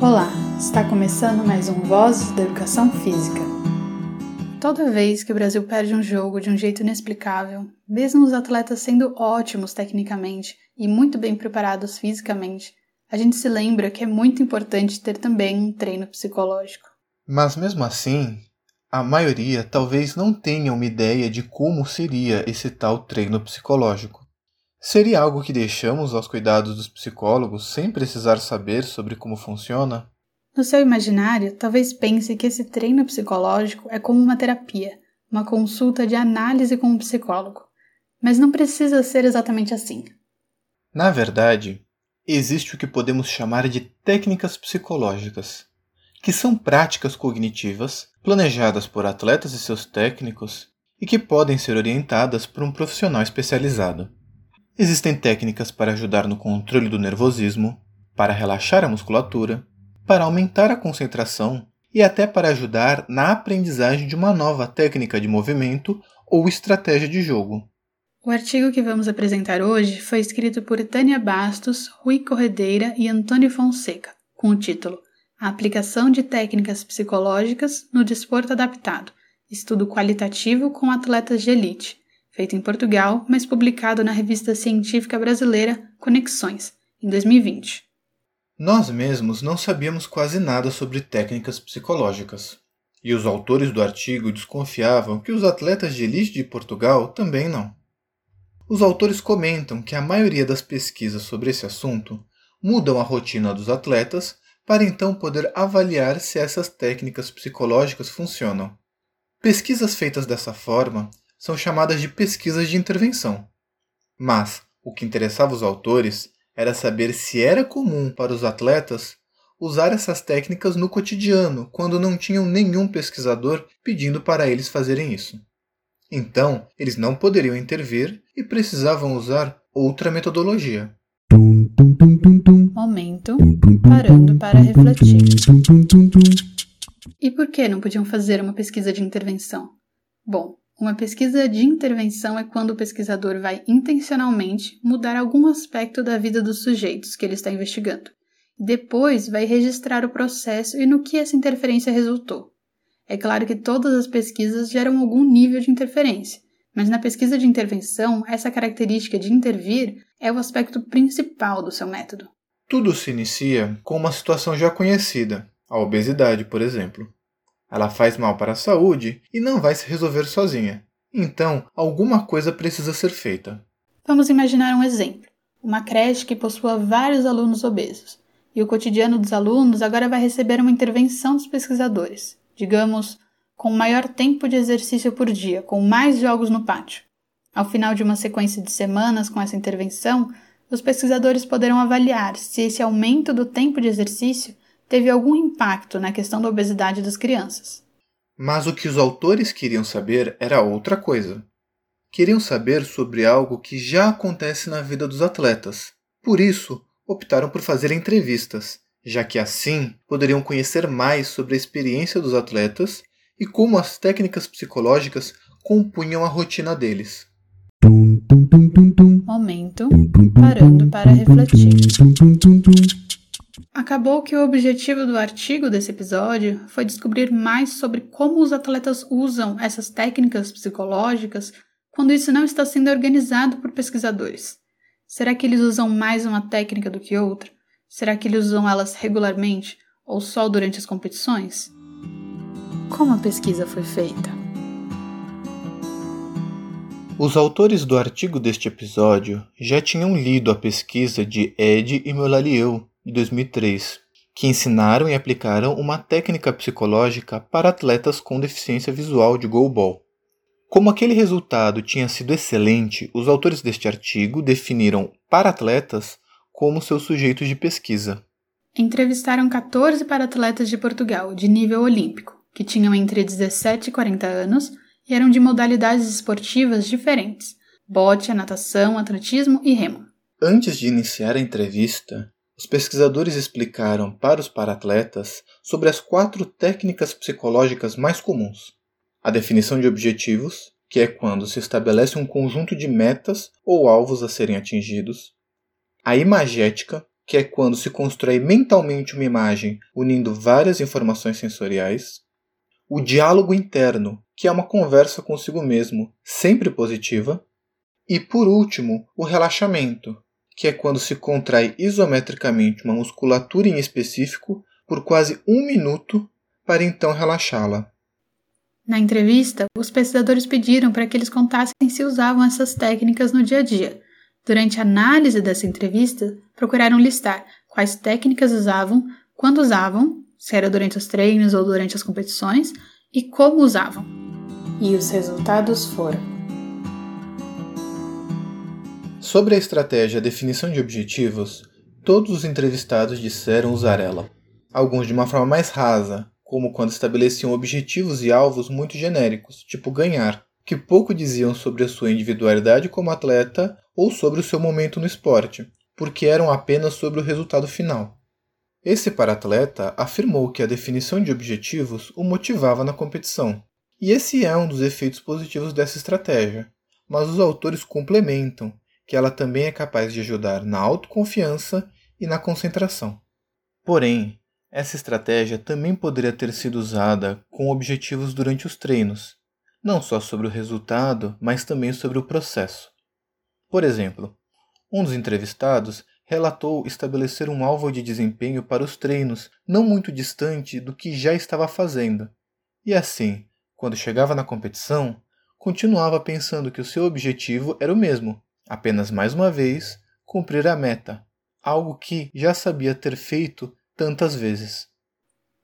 Olá, está começando mais um Vozes da Educação Física. Toda vez que o Brasil perde um jogo de um jeito inexplicável, mesmo os atletas sendo ótimos tecnicamente e muito bem preparados fisicamente, a gente se lembra que é muito importante ter também um treino psicológico. Mas mesmo assim, a maioria talvez não tenha uma ideia de como seria esse tal treino psicológico. Seria algo que deixamos aos cuidados dos psicólogos sem precisar saber sobre como funciona? No seu imaginário, talvez pense que esse treino psicológico é como uma terapia, uma consulta de análise com um psicólogo. Mas não precisa ser exatamente assim. Na verdade, existe o que podemos chamar de técnicas psicológicas, que são práticas cognitivas planejadas por atletas e seus técnicos e que podem ser orientadas por um profissional especializado. Existem técnicas para ajudar no controle do nervosismo, para relaxar a musculatura, para aumentar a concentração e até para ajudar na aprendizagem de uma nova técnica de movimento ou estratégia de jogo. O artigo que vamos apresentar hoje foi escrito por Tânia Bastos, Rui Corredeira e Antônio Fonseca, com o título A aplicação de técnicas psicológicas no desporto adaptado, estudo qualitativo com atletas de elite, feito em Portugal, mas publicado na revista científica brasileira Conexões, em 2020. Nós mesmos não sabíamos quase nada sobre técnicas psicológicas, e os autores do artigo desconfiavam que os atletas de elite de Portugal também não. Os autores comentam que a maioria das pesquisas sobre esse assunto mudam a rotina dos atletas para então poder avaliar se essas técnicas psicológicas funcionam. Pesquisas feitas dessa forma são chamadas de pesquisas de intervenção. Mas o que interessava os autores era saber se era comum para os atletas usar essas técnicas no cotidiano, quando não tinham nenhum pesquisador pedindo para eles fazerem isso. Então, eles não poderiam intervir e precisavam usar outra metodologia. Momento parando para refletir. E por que não podiam fazer uma pesquisa de intervenção? Bom, uma pesquisa de intervenção é quando o pesquisador vai intencionalmente mudar algum aspecto da vida dos sujeitos que ele está investigando. Depois vai registrar o processo e no que essa interferência resultou. É claro que todas as pesquisas geram algum nível de interferência, mas na pesquisa de intervenção, essa característica de intervir é o aspecto principal do seu método. Tudo se inicia com uma situação já conhecida, a obesidade, por exemplo. Ela faz mal para a saúde e não vai se resolver sozinha. Então, alguma coisa precisa ser feita. Vamos imaginar um exemplo: uma creche que possua vários alunos obesos. E o cotidiano dos alunos agora vai receber uma intervenção dos pesquisadores, digamos, com maior tempo de exercício por dia, com mais jogos no pátio. Ao final de uma sequência de semanas com essa intervenção, os pesquisadores poderão avaliar se esse aumento do tempo de exercício teve algum impacto na questão da obesidade das crianças. Mas o que os autores queriam saber era outra coisa. Queriam saber sobre algo que já acontece na vida dos atletas. Por isso, optaram por fazer entrevistas, já que assim poderiam conhecer mais sobre a experiência dos atletas e como as técnicas psicológicas compunham a rotina deles. Momento parando para refletir. Acabou que o objetivo do artigo desse episódio foi descobrir mais sobre como os atletas usam essas técnicas psicológicas quando isso não está sendo organizado por pesquisadores. Será que eles usam mais uma técnica do que outra? Será que eles usam elas regularmente ou só durante as competições? Como a pesquisa foi feita? Os autores do artigo deste episódio já tinham lido a pesquisa de Ed e Meulalieu de 2003, que ensinaram e aplicaram uma técnica psicológica para atletas com deficiência visual de goalball. Como aquele resultado tinha sido excelente, os autores deste artigo definiram para-atletas como seus sujeitos de pesquisa. Entrevistaram 14 para-atletas de Portugal, de nível olímpico, que tinham entre 17 e 40 anos e eram de modalidades esportivas diferentes: bote, natação, atletismo e remo. Antes de iniciar a entrevista, os pesquisadores explicaram para os paratletas sobre as quatro técnicas psicológicas mais comuns: a definição de objetivos, que é quando se estabelece um conjunto de metas ou alvos a serem atingidos, a imagética, que é quando se constrói mentalmente uma imagem unindo várias informações sensoriais, o diálogo interno, que é uma conversa consigo mesmo, sempre positiva, e por último, o relaxamento, que é quando se contrai isometricamente uma musculatura em específico por quase um minuto para então relaxá-la. Na entrevista, os pesquisadores pediram para que eles contassem se usavam essas técnicas no dia a dia. Durante a análise dessa entrevista, procuraram listar quais técnicas usavam, quando usavam, se era durante os treinos ou durante as competições, e como usavam. E os resultados foram. Sobre a estratégia definição de objetivos, todos os entrevistados disseram usar ela. Alguns de uma forma mais rasa, como quando estabeleciam objetivos e alvos muito genéricos, tipo ganhar, que pouco diziam sobre a sua individualidade como atleta ou sobre o seu momento no esporte, porque eram apenas sobre o resultado final. Esse paratleta afirmou que a definição de objetivos o motivava na competição, e esse é um dos efeitos positivos dessa estratégia, mas os autores complementam que ela também é capaz de ajudar na autoconfiança e na concentração. Porém, essa estratégia também poderia ter sido usada com objetivos durante os treinos, não só sobre o resultado, mas também sobre o processo. Por exemplo, um dos entrevistados relatou estabelecer um alvo de desempenho para os treinos não muito distante do que já estava fazendo, e assim, quando chegava na competição, continuava pensando que o seu objetivo era o mesmo, apenas mais uma vez cumprir a meta, algo que já sabia ter feito tantas vezes.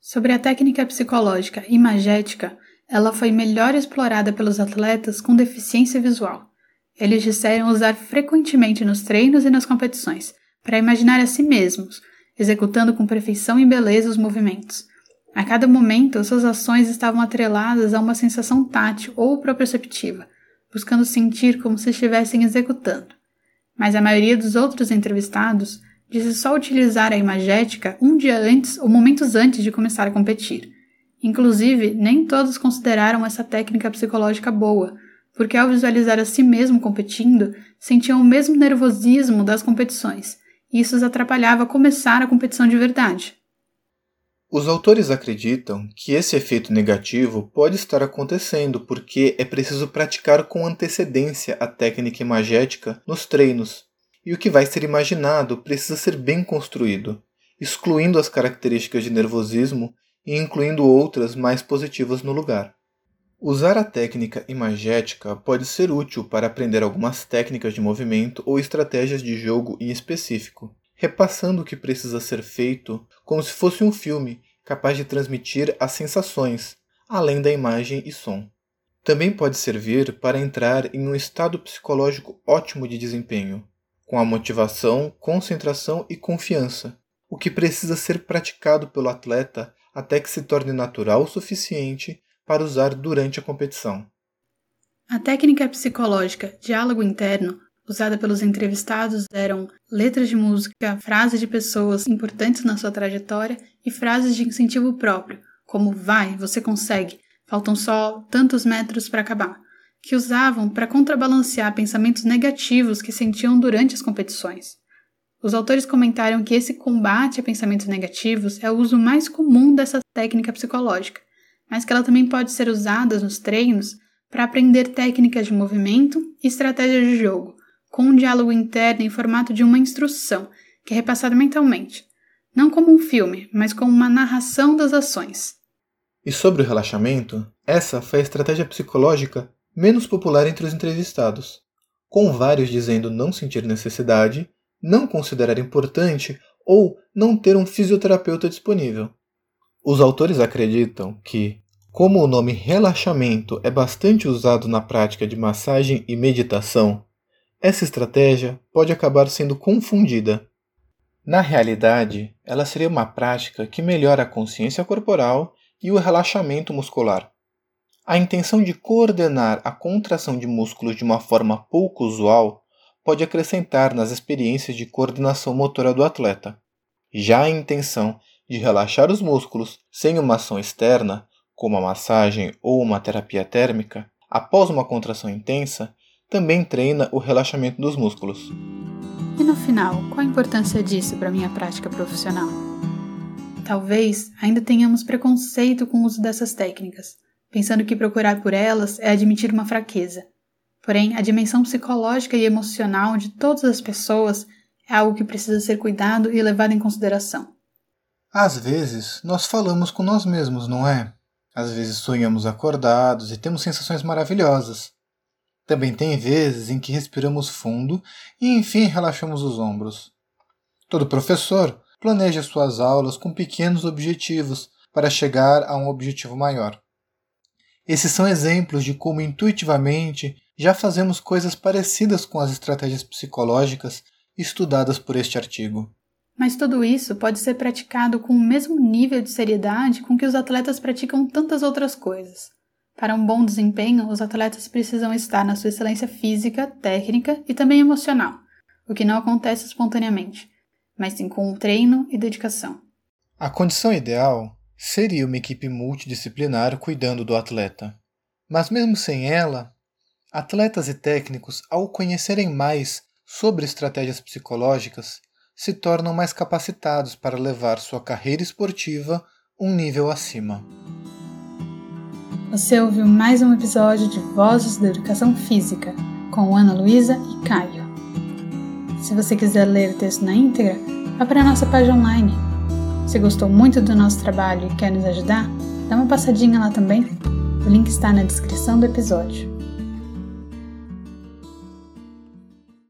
Sobre a técnica psicológica imagética, ela foi melhor explorada pelos atletas com deficiência visual. Eles disseram usar frequentemente nos treinos e nas competições, para imaginar a si mesmos, executando com perfeição e beleza os movimentos. A cada momento, suas ações estavam atreladas a uma sensação tátil ou proprioceptiva, buscando sentir como se estivessem executando. Mas a maioria dos outros entrevistados disse só utilizar a imagética um dia antes ou momentos antes de começar a competir. Inclusive, nem todos consideraram essa técnica psicológica boa, porque ao visualizar a si mesmo competindo, sentiam o mesmo nervosismo das competições, e isso os atrapalhava começar a competição de verdade. Os autores acreditam que esse efeito negativo pode estar acontecendo porque é preciso praticar com antecedência a técnica imagética nos treinos, e o que vai ser imaginado precisa ser bem construído, excluindo as características de nervosismo e incluindo outras mais positivas no lugar. Usar a técnica imagética pode ser útil para aprender algumas técnicas de movimento ou estratégias de jogo em específico, repassando o que precisa ser feito como se fosse um filme capaz de transmitir as sensações, além da imagem e som. Também pode servir para entrar em um estado psicológico ótimo de desempenho, com a motivação, concentração e confiança, o que precisa ser praticado pelo atleta até que se torne natural o suficiente para usar durante a competição. A técnica psicológica diálogo interno usada pelos entrevistados eram letras de música, frases de pessoas importantes na sua trajetória e frases de incentivo próprio, como vai, você consegue, faltam só tantos metros para acabar, que usavam para contrabalancear pensamentos negativos que sentiam durante as competições. Os autores comentaram que esse combate a pensamentos negativos é o uso mais comum dessa técnica psicológica, mas que ela também pode ser usada nos treinos para aprender técnicas de movimento e estratégias de jogo, com um diálogo interno em formato de uma instrução, que é repassado mentalmente, não como um filme, mas como uma narração das ações. E sobre o relaxamento, essa foi a estratégia psicológica menos popular entre os entrevistados, com vários dizendo não sentir necessidade, não considerar importante ou não ter um fisioterapeuta disponível. Os autores acreditam que, como o nome relaxamento é bastante usado na prática de massagem e meditação, essa estratégia pode acabar sendo confundida. Na realidade, ela seria uma prática que melhora a consciência corporal e o relaxamento muscular. A intenção de coordenar a contração de músculos de uma forma pouco usual pode acrescentar nas experiências de coordenação motora do atleta. Já a intenção de relaxar os músculos sem uma ação externa, como a massagem ou uma terapia térmica, após uma contração intensa, também treina o relaxamento dos músculos. E no final, qual a importância disso para minha prática profissional? Talvez ainda tenhamos preconceito com o uso dessas técnicas, pensando que procurar por elas é admitir uma fraqueza. Porém, a dimensão psicológica e emocional de todas as pessoas é algo que precisa ser cuidado e levado em consideração. Às vezes, nós falamos com nós mesmos, não é? Às vezes sonhamos acordados e temos sensações maravilhosas. Também tem vezes em que respiramos fundo e enfim relaxamos os ombros. Todo professor planeja suas aulas com pequenos objetivos para chegar a um objetivo maior. Esses são exemplos de como intuitivamente já fazemos coisas parecidas com as estratégias psicológicas estudadas por este artigo. Mas tudo isso pode ser praticado com o mesmo nível de seriedade com que os atletas praticam tantas outras coisas. Para um bom desempenho, os atletas precisam estar na sua excelência física, técnica e também emocional, o que não acontece espontaneamente, mas sim com treino e dedicação. A condição ideal seria uma equipe multidisciplinar cuidando do atleta. Mas mesmo sem ela, atletas e técnicos, ao conhecerem mais sobre estratégias psicológicas, se tornam mais capacitados para levar sua carreira esportiva um nível acima. Você ouviu mais um episódio de Vozes da Educação Física com Ana Luísa e Caio. Se você quiser ler o texto na íntegra, vá para a nossa página online. Se gostou muito do nosso trabalho e quer nos ajudar, dá uma passadinha lá também. O link está na descrição do episódio.